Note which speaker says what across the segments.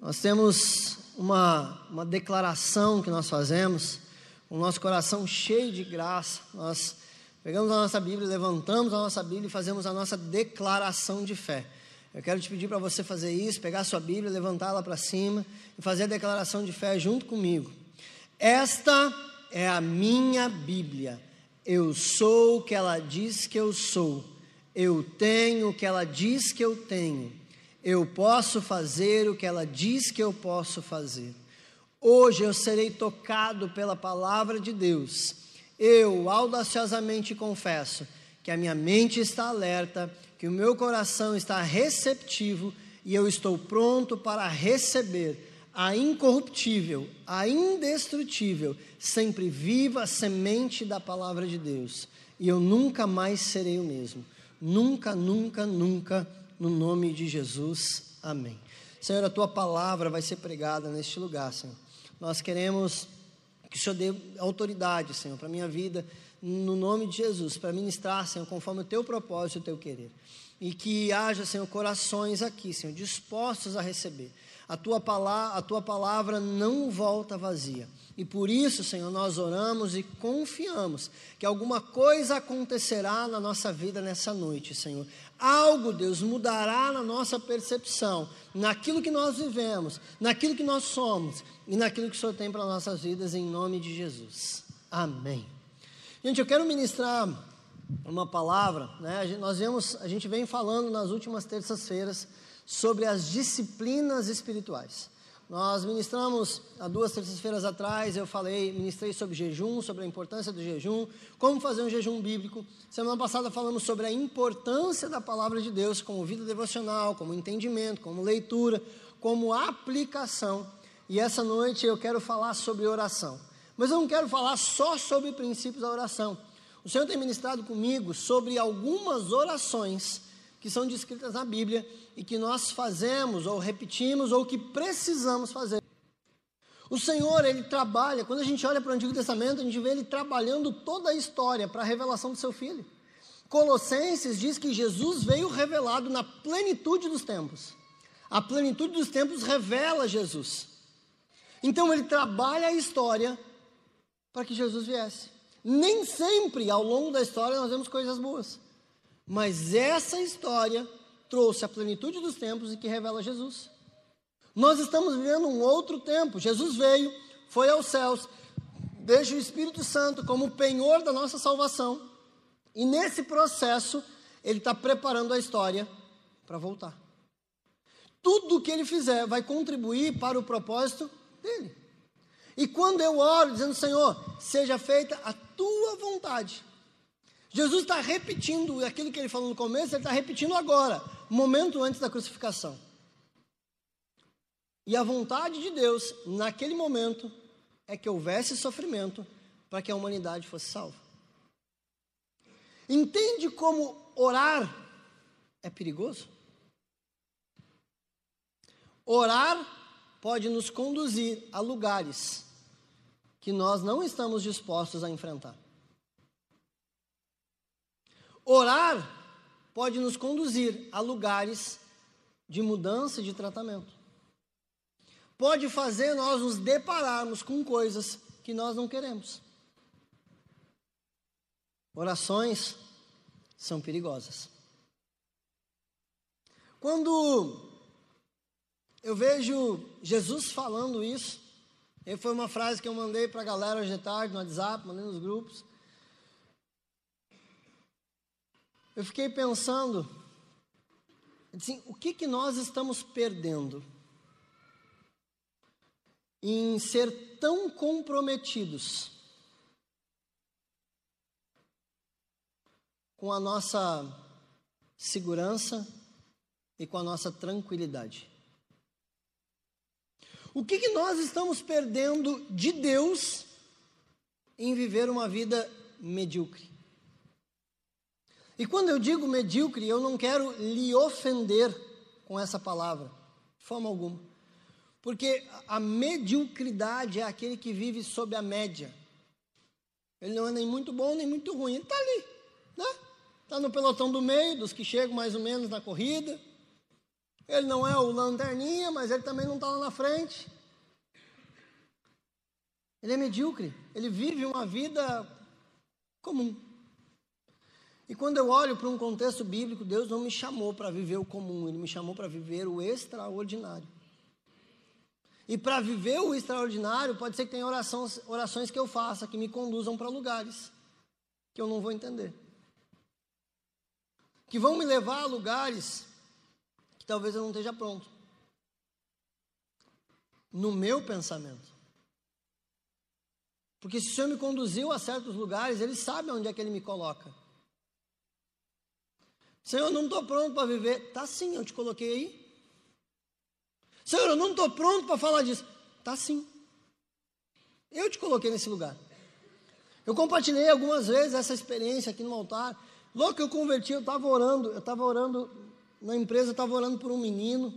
Speaker 1: Nós temos uma, uma declaração que nós fazemos, o nosso coração cheio de graça. Nós pegamos a nossa Bíblia, levantamos a nossa Bíblia e fazemos a nossa declaração de fé. Eu quero te pedir para você fazer isso, pegar a sua Bíblia, levantá-la para cima e fazer a declaração de fé junto comigo. Esta é a minha Bíblia. Eu sou o que ela diz que eu sou. Eu tenho o que ela diz que eu tenho. Eu posso fazer o que ela diz que eu posso fazer. Hoje eu serei tocado pela palavra de Deus. Eu audaciosamente confesso que a minha mente está alerta que o meu coração está receptivo e eu estou pronto para receber a incorruptível, a indestrutível, sempre viva semente da palavra de Deus. E eu nunca mais serei o mesmo. Nunca, nunca, nunca, no nome de Jesus. Amém. Senhor, a tua palavra vai ser pregada neste lugar, Senhor. Nós queremos que o Senhor dê autoridade, Senhor, para a minha vida no nome de Jesus, para ministrar, Senhor, conforme o teu propósito e o teu querer. E que haja, Senhor, corações aqui, Senhor, dispostos a receber. A tua, palavra, a tua palavra não volta vazia. E por isso, Senhor, nós oramos e confiamos que alguma coisa acontecerá na nossa vida nessa noite, Senhor. Algo, Deus, mudará na nossa percepção, naquilo que nós vivemos, naquilo que nós somos e naquilo que o Senhor tem para nossas vidas, em nome de Jesus. Amém. Gente, eu quero ministrar uma palavra, né? Nós vemos, a gente vem falando nas últimas terças-feiras sobre as disciplinas espirituais. Nós ministramos há duas terças-feiras atrás, eu falei, ministrei sobre jejum, sobre a importância do jejum, como fazer um jejum bíblico. Semana passada falamos sobre a importância da palavra de Deus como vida devocional, como entendimento, como leitura, como aplicação. E essa noite eu quero falar sobre oração. Mas eu não quero falar só sobre princípios da oração. O Senhor tem ministrado comigo sobre algumas orações que são descritas na Bíblia e que nós fazemos ou repetimos ou que precisamos fazer. O Senhor, ele trabalha, quando a gente olha para o Antigo Testamento, a gente vê ele trabalhando toda a história para a revelação do seu filho. Colossenses diz que Jesus veio revelado na plenitude dos tempos. A plenitude dos tempos revela Jesus. Então ele trabalha a história para que Jesus viesse. Nem sempre ao longo da história nós vemos coisas boas, mas essa história trouxe a plenitude dos tempos e que revela Jesus. Nós estamos vivendo um outro tempo. Jesus veio, foi aos céus, deixa o Espírito Santo como penhor da nossa salvação, e nesse processo ele está preparando a história para voltar. Tudo o que ele fizer vai contribuir para o propósito dele. E quando eu oro dizendo, Senhor, seja feita a tua vontade. Jesus está repetindo aquilo que ele falou no começo, ele está repetindo agora, momento antes da crucificação. E a vontade de Deus, naquele momento, é que houvesse sofrimento para que a humanidade fosse salva. Entende como orar é perigoso? Orar pode nos conduzir a lugares que nós não estamos dispostos a enfrentar. Orar pode nos conduzir a lugares de mudança de tratamento. Pode fazer nós nos depararmos com coisas que nós não queremos. Orações são perigosas. Quando eu vejo Jesus falando isso, e foi uma frase que eu mandei para a galera hoje de tarde no WhatsApp, mandei nos grupos. Eu fiquei pensando, assim, o que, que nós estamos perdendo em ser tão comprometidos com a nossa segurança e com a nossa tranquilidade? O que, que nós estamos perdendo de Deus em viver uma vida medíocre? E quando eu digo medíocre, eu não quero lhe ofender com essa palavra, de forma alguma. Porque a mediocridade é aquele que vive sob a média. Ele não é nem muito bom nem muito ruim, ele está ali, né? Está no pelotão do meio, dos que chegam mais ou menos na corrida. Ele não é o lanterninha, mas ele também não está lá na frente. Ele é medíocre. Ele vive uma vida comum. E quando eu olho para um contexto bíblico, Deus não me chamou para viver o comum, Ele me chamou para viver o extraordinário. E para viver o extraordinário, pode ser que tenha orações, orações que eu faça que me conduzam para lugares que eu não vou entender. Que vão me levar a lugares que talvez eu não esteja pronto. No meu pensamento. Porque se o Senhor me conduziu a certos lugares, Ele sabe onde é que Ele me coloca. Senhor, eu não estou pronto para viver. Tá sim, eu te coloquei aí. Senhor, eu não estou pronto para falar disso. Tá sim. Eu te coloquei nesse lugar. Eu compartilhei algumas vezes essa experiência aqui no altar. Logo que eu converti, eu estava orando, eu estava orando na empresa, eu estava orando por um menino.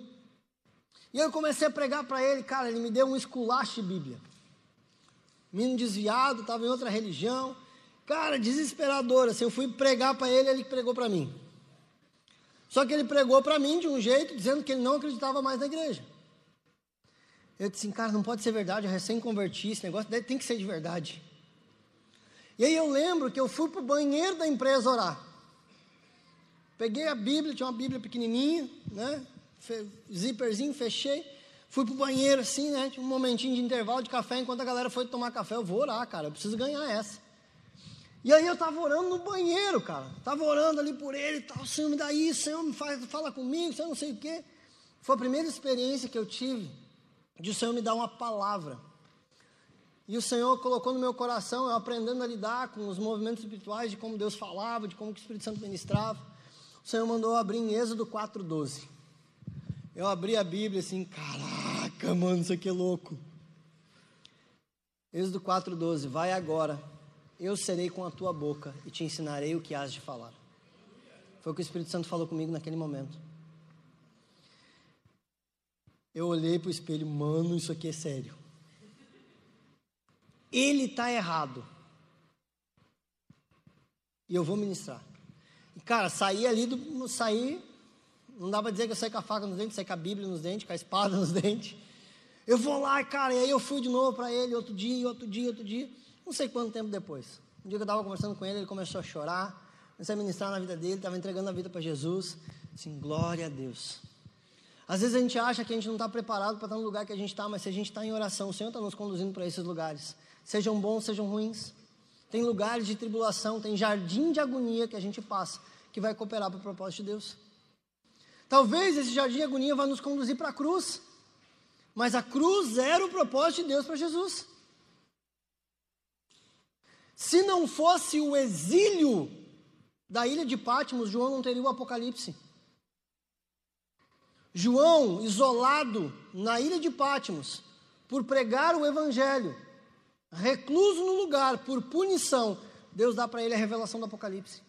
Speaker 1: E eu comecei a pregar para ele, cara, ele me deu um esculacho de Bíblia. Menino desviado, estava em outra religião. Cara, desesperador, assim, eu fui pregar para ele, ele pregou para mim. Só que ele pregou para mim de um jeito, dizendo que ele não acreditava mais na igreja. Eu disse assim, cara, não pode ser verdade, eu recém-converti, esse negócio tem que ser de verdade. E aí eu lembro que eu fui para o banheiro da empresa orar. Peguei a Bíblia, tinha uma Bíblia pequenininha, né? Zíperzinho, fechei. Fui para o banheiro assim, né? Tinha um momentinho de intervalo de café. Enquanto a galera foi tomar café, eu vou orar, cara. Eu preciso ganhar essa. E aí eu estava orando no banheiro, cara. Estava orando ali por ele e tal. Senhor, me dá isso, Senhor, me faz, fala comigo, Senhor, não sei o quê. Foi a primeira experiência que eu tive de o Senhor me dar uma palavra. E o Senhor colocou no meu coração, eu aprendendo a lidar com os movimentos espirituais, de como Deus falava, de como o Espírito Santo ministrava. O Senhor mandou abrir em Êxodo 4,12. Eu abri a Bíblia assim, caraca, mano, isso aqui é louco. Êxodo 4,12, vai agora, eu serei com a tua boca e te ensinarei o que has de falar. Foi o que o Espírito Santo falou comigo naquele momento. Eu olhei para o espelho, mano, isso aqui é sério. Ele está errado. E eu vou ministrar. E, cara, saí ali do. Saí. Não dá para dizer que eu saí com a faca nos dentes, saí com a Bíblia nos dentes, com a espada nos dentes. Eu vou lá, cara, e aí eu fui de novo para ele, outro dia, outro dia, outro dia. Não sei quanto tempo depois. Um dia que eu estava conversando com ele, ele começou a chorar. Comecei a ministrar na vida dele, estava entregando a vida para Jesus. Assim, glória a Deus. Às vezes a gente acha que a gente não está preparado para estar no lugar que a gente está, mas se a gente está em oração, o Senhor está nos conduzindo para esses lugares. Sejam bons, sejam ruins. Tem lugares de tribulação, tem jardim de agonia que a gente passa, que vai cooperar para o propósito de Deus. Talvez esse jardim de agonia vá nos conduzir para a cruz, mas a cruz era o propósito de Deus para Jesus. Se não fosse o exílio da ilha de Patmos, João não teria o Apocalipse. João, isolado na ilha de Patmos, por pregar o evangelho, recluso no lugar por punição, Deus dá para ele a revelação do Apocalipse.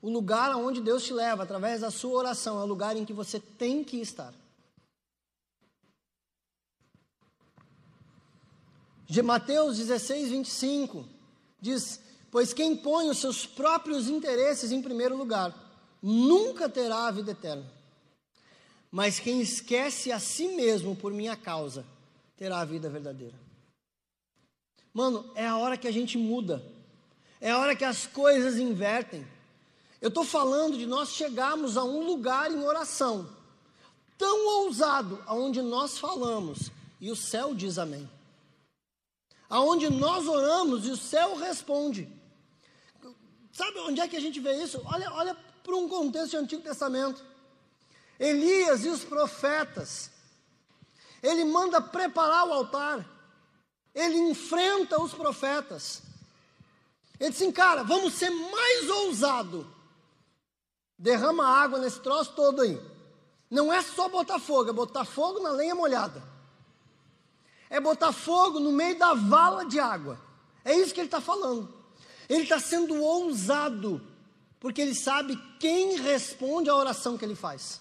Speaker 1: O lugar aonde Deus te leva, através da sua oração, é o lugar em que você tem que estar. De Mateus 16, 25, diz: Pois quem põe os seus próprios interesses em primeiro lugar, nunca terá a vida eterna. Mas quem esquece a si mesmo por minha causa, terá a vida verdadeira. Mano, é a hora que a gente muda. É a hora que as coisas invertem. Eu estou falando de nós chegarmos a um lugar em oração tão ousado, aonde nós falamos e o céu diz amém. Aonde nós oramos e o céu responde. Sabe onde é que a gente vê isso? Olha, olha para um contexto do Antigo Testamento. Elias e os profetas. Ele manda preparar o altar. Ele enfrenta os profetas. Ele diz assim, cara, vamos ser mais ousado. Derrama água nesse troço todo aí. Não é só botar fogo, é botar fogo na lenha molhada. É botar fogo no meio da vala de água. É isso que ele está falando. Ele está sendo ousado, porque ele sabe quem responde à oração que ele faz.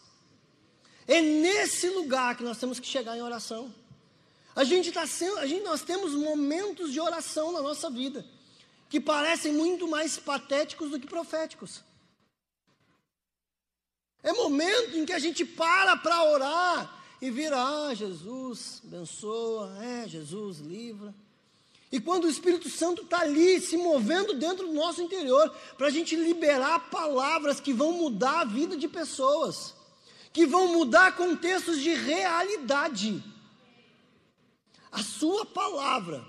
Speaker 1: É nesse lugar que nós temos que chegar em oração. A gente está sendo, a gente, nós temos momentos de oração na nossa vida que parecem muito mais patéticos do que proféticos. É momento em que a gente para para orar e vira, ah, Jesus abençoa, é, Jesus livra. E quando o Espírito Santo está ali se movendo dentro do nosso interior, para a gente liberar palavras que vão mudar a vida de pessoas, que vão mudar contextos de realidade. A sua palavra,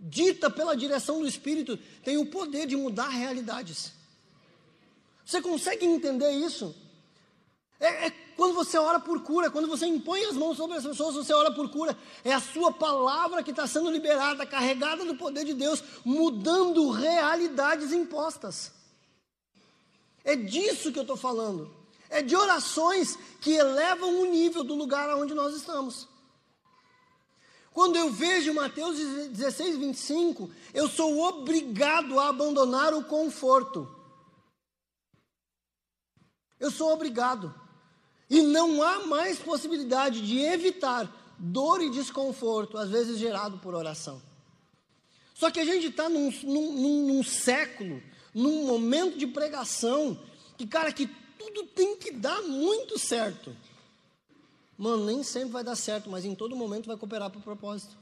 Speaker 1: dita pela direção do Espírito, tem o poder de mudar realidades. Você consegue entender isso? É, é, quando você ora por cura, quando você impõe as mãos sobre as pessoas, você ora por cura. É a sua palavra que está sendo liberada, carregada do poder de Deus, mudando realidades impostas. É disso que eu estou falando. É de orações que elevam o nível do lugar onde nós estamos. Quando eu vejo Mateus 16, 25, eu sou obrigado a abandonar o conforto. Eu sou obrigado. E não há mais possibilidade de evitar dor e desconforto, às vezes gerado por oração. Só que a gente está num, num, num, século, num momento de pregação, que, cara, que tudo tem que dar muito certo. Mano, nem sempre vai dar certo, mas em todo momento vai cooperar para o propósito.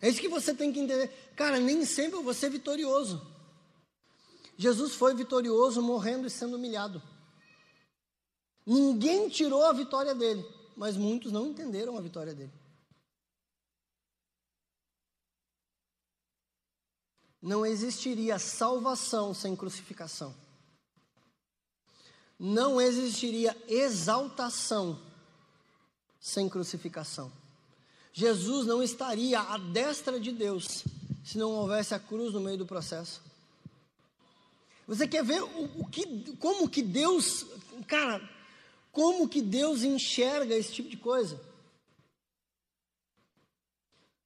Speaker 1: É isso que você tem que entender. Cara, nem sempre eu vou ser vitorioso. Jesus foi vitorioso morrendo e sendo humilhado. Ninguém tirou a vitória dele, mas muitos não entenderam a vitória dele. Não existiria salvação sem crucificação. Não existiria exaltação sem crucificação. Jesus não estaria à destra de Deus se não houvesse a cruz no meio do processo. Você quer ver o, o que, como que Deus, cara, como que Deus enxerga esse tipo de coisa?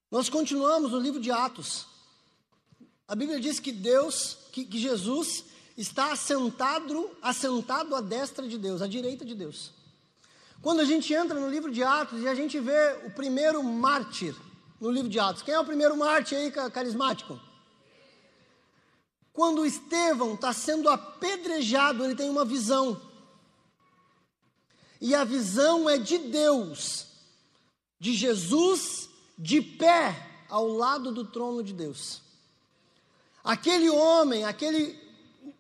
Speaker 1: Nós continuamos no livro de Atos. A Bíblia diz que Deus, que, que Jesus está assentado, assentado à destra de Deus, à direita de Deus. Quando a gente entra no livro de Atos e a gente vê o primeiro mártir no livro de Atos. Quem é o primeiro mártir aí carismático? Quando Estevão está sendo apedrejado, ele tem uma visão. E a visão é de Deus, de Jesus de pé ao lado do trono de Deus. Aquele homem, aquele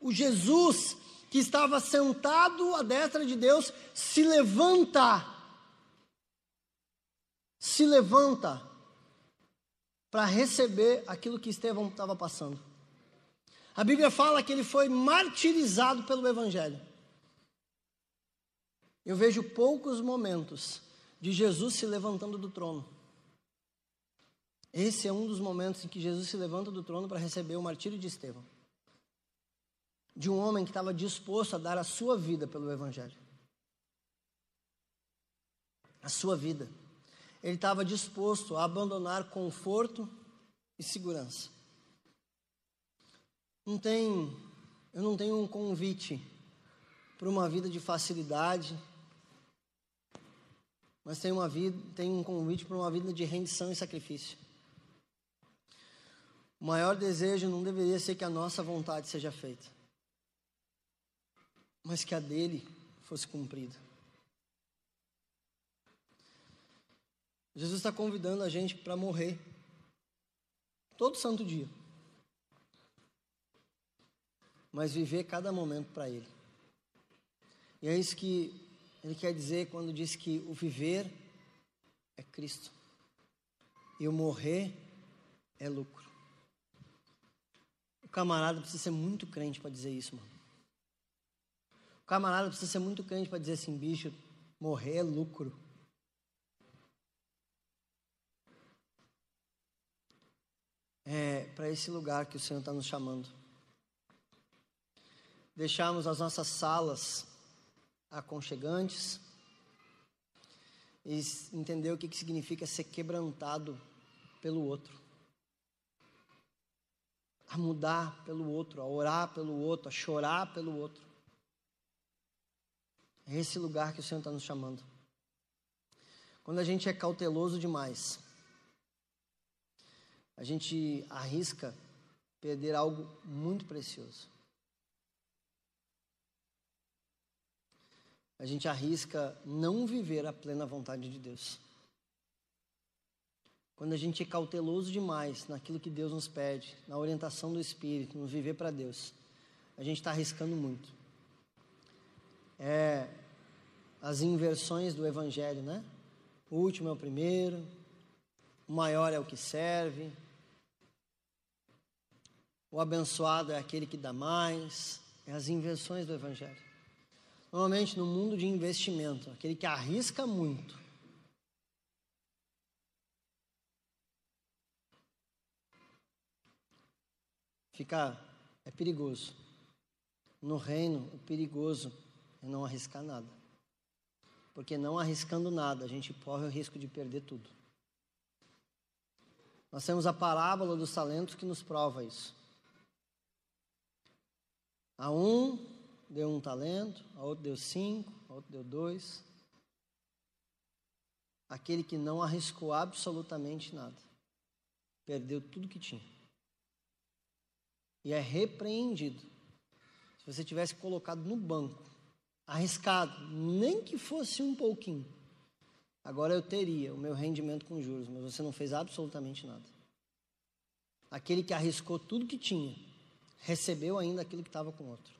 Speaker 1: o Jesus que estava sentado à destra de Deus, se levanta. Se levanta para receber aquilo que Estevão estava passando. A Bíblia fala que ele foi martirizado pelo Evangelho. Eu vejo poucos momentos de Jesus se levantando do trono. Esse é um dos momentos em que Jesus se levanta do trono para receber o martírio de Estevão. De um homem que estava disposto a dar a sua vida pelo Evangelho. A sua vida. Ele estava disposto a abandonar conforto e segurança. Não tem, eu não tenho um convite para uma vida de facilidade, mas tem uma vida, tem um convite para uma vida de rendição e sacrifício. O maior desejo não deveria ser que a nossa vontade seja feita, mas que a dele fosse cumprida. Jesus está convidando a gente para morrer todo santo dia mas viver cada momento para Ele. E é isso que Ele quer dizer quando diz que o viver é Cristo e o morrer é lucro. O camarada precisa ser muito crente para dizer isso, mano. O camarada precisa ser muito crente para dizer assim, bicho, morrer é lucro. É para esse lugar que o Senhor está nos chamando deixarmos as nossas salas aconchegantes e entender o que, que significa ser quebrantado pelo outro. A mudar pelo outro, a orar pelo outro, a chorar pelo outro. É esse lugar que o Senhor está nos chamando. Quando a gente é cauteloso demais, a gente arrisca perder algo muito precioso. A gente arrisca não viver a plena vontade de Deus. Quando a gente é cauteloso demais naquilo que Deus nos pede, na orientação do Espírito, no viver para Deus, a gente está arriscando muito. É as inversões do Evangelho, né? O último é o primeiro, o maior é o que serve, o abençoado é aquele que dá mais, é as inversões do Evangelho. Normalmente no mundo de investimento, aquele que arrisca muito, fica é perigoso. No reino, o perigoso é não arriscar nada. Porque não arriscando nada, a gente corre o risco de perder tudo. Nós temos a parábola dos talentos que nos prova isso. A um deu um talento, a outro deu cinco, a outro deu dois. Aquele que não arriscou absolutamente nada, perdeu tudo que tinha e é repreendido. Se você tivesse colocado no banco, arriscado, nem que fosse um pouquinho, agora eu teria o meu rendimento com juros, mas você não fez absolutamente nada. Aquele que arriscou tudo que tinha, recebeu ainda aquilo que estava com outro.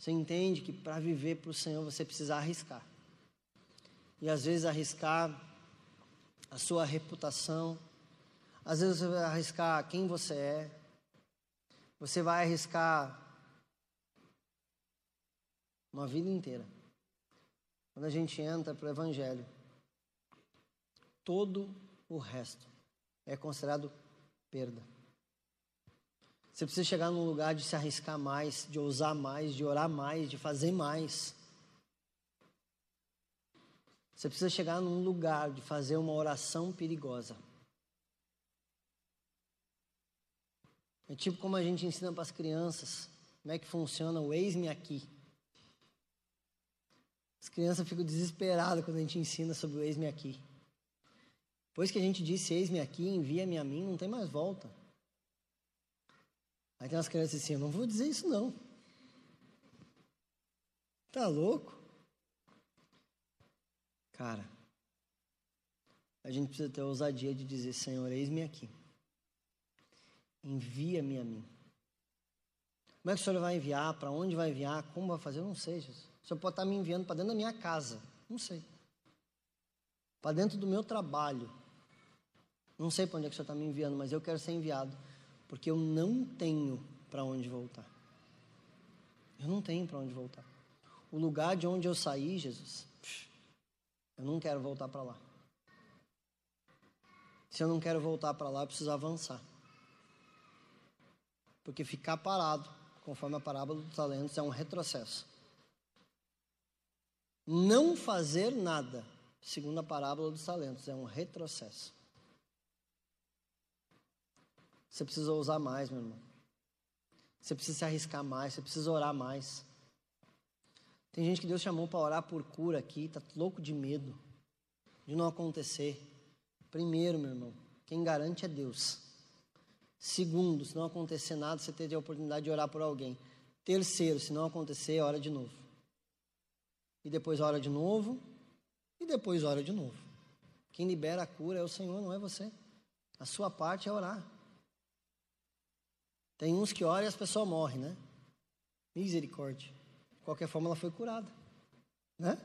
Speaker 1: Você entende que para viver para o Senhor você precisa arriscar. E às vezes arriscar a sua reputação, às vezes você vai arriscar quem você é, você vai arriscar uma vida inteira. Quando a gente entra para o Evangelho, todo o resto é considerado perda. Você precisa chegar num lugar de se arriscar mais, de ousar mais, de orar mais, de fazer mais. Você precisa chegar num lugar de fazer uma oração perigosa. É tipo como a gente ensina para as crianças como é que funciona o eis-me aqui. As crianças ficam desesperadas quando a gente ensina sobre o eis-me aqui. Depois que a gente disse eis-me aqui, envia-me a mim, não tem mais volta. Aí tem umas crianças assim, eu não vou dizer isso não. Tá louco? Cara, a gente precisa ter a ousadia de dizer, Senhor, eis-me aqui envia-me a mim. Como é que o Senhor vai enviar? Para onde vai enviar? Como vai fazer? Eu não sei, Jesus. O Senhor pode estar me enviando para dentro da minha casa. Não sei. Para dentro do meu trabalho. Não sei para onde é que o Senhor está me enviando, mas eu quero ser enviado. Porque eu não tenho para onde voltar. Eu não tenho para onde voltar. O lugar de onde eu saí, Jesus, eu não quero voltar para lá. Se eu não quero voltar para lá, eu preciso avançar. Porque ficar parado, conforme a parábola dos talentos, é um retrocesso. Não fazer nada, segundo a parábola dos talentos, é um retrocesso. Você precisa ousar mais, meu irmão. Você precisa se arriscar mais, você precisa orar mais. Tem gente que Deus chamou para orar por cura aqui, tá louco de medo de não acontecer. Primeiro, meu irmão, quem garante é Deus. Segundo, se não acontecer nada, você ter a oportunidade de orar por alguém. Terceiro, se não acontecer, ora de novo. E depois ora de novo. E depois ora de novo. Quem libera a cura é o Senhor, não é você. A sua parte é orar. Tem uns que oram e as pessoas morrem, né? Misericórdia. De qualquer forma, ela foi curada. Né?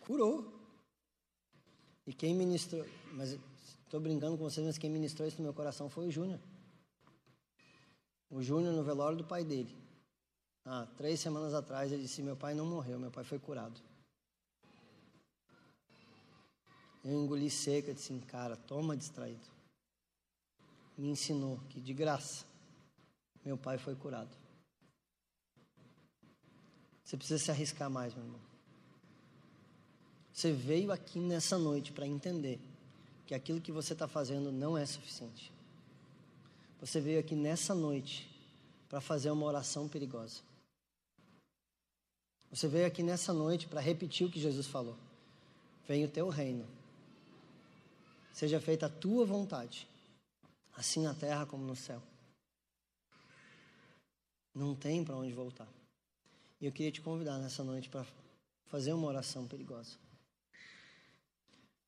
Speaker 1: Curou. E quem ministrou. Mas Estou brincando com vocês, mas quem ministrou isso no meu coração foi o Júnior. O Júnior no velório do pai dele. Ah, três semanas atrás ele disse: Meu pai não morreu, meu pai foi curado. Eu engoli seca disse: Cara, toma distraído. Me ensinou que de graça meu pai foi curado. Você precisa se arriscar mais, meu irmão. Você veio aqui nessa noite para entender que aquilo que você está fazendo não é suficiente. Você veio aqui nessa noite para fazer uma oração perigosa. Você veio aqui nessa noite para repetir o que Jesus falou: Venha o teu reino, seja feita a tua vontade, assim na terra como no céu. Não tem para onde voltar. E eu queria te convidar nessa noite para fazer uma oração perigosa.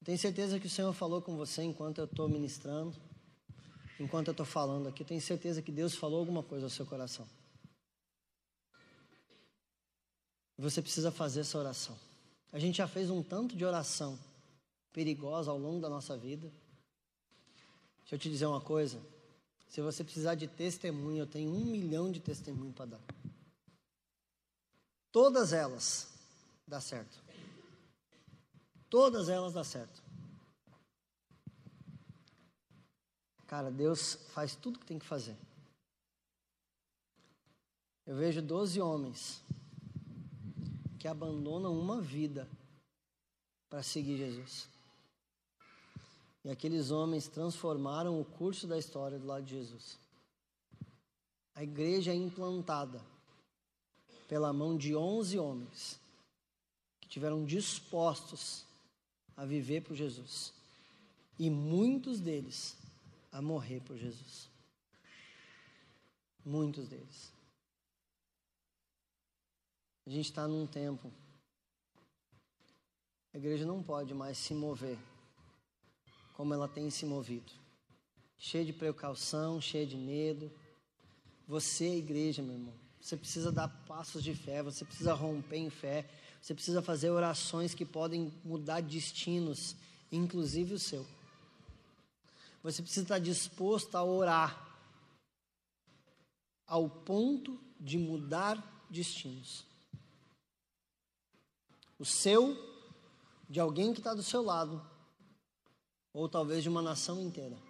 Speaker 1: Eu tenho certeza que o Senhor falou com você enquanto eu estou ministrando, enquanto eu estou falando aqui. Tenho certeza que Deus falou alguma coisa ao seu coração. Você precisa fazer essa oração. A gente já fez um tanto de oração perigosa ao longo da nossa vida. Deixa eu te dizer uma coisa. Se você precisar de testemunho, eu tenho um milhão de testemunhos para dar. Todas elas dá certo. Todas elas dá certo. Cara, Deus faz tudo que tem que fazer. Eu vejo 12 homens que abandonam uma vida para seguir Jesus. E aqueles homens transformaram o curso da história do lado de Jesus. A igreja é implantada pela mão de 11 homens que tiveram dispostos a viver por Jesus. E muitos deles a morrer por Jesus. Muitos deles. A gente está num tempo. A igreja não pode mais se mover como ela tem se movido. Cheia de precaução, cheia de medo. Você é igreja, meu irmão. Você precisa dar passos de fé, você precisa romper em fé, você precisa fazer orações que podem mudar destinos, inclusive o seu. Você precisa estar disposto a orar ao ponto de mudar destinos. O seu, de alguém que está do seu lado, ou talvez de uma nação inteira.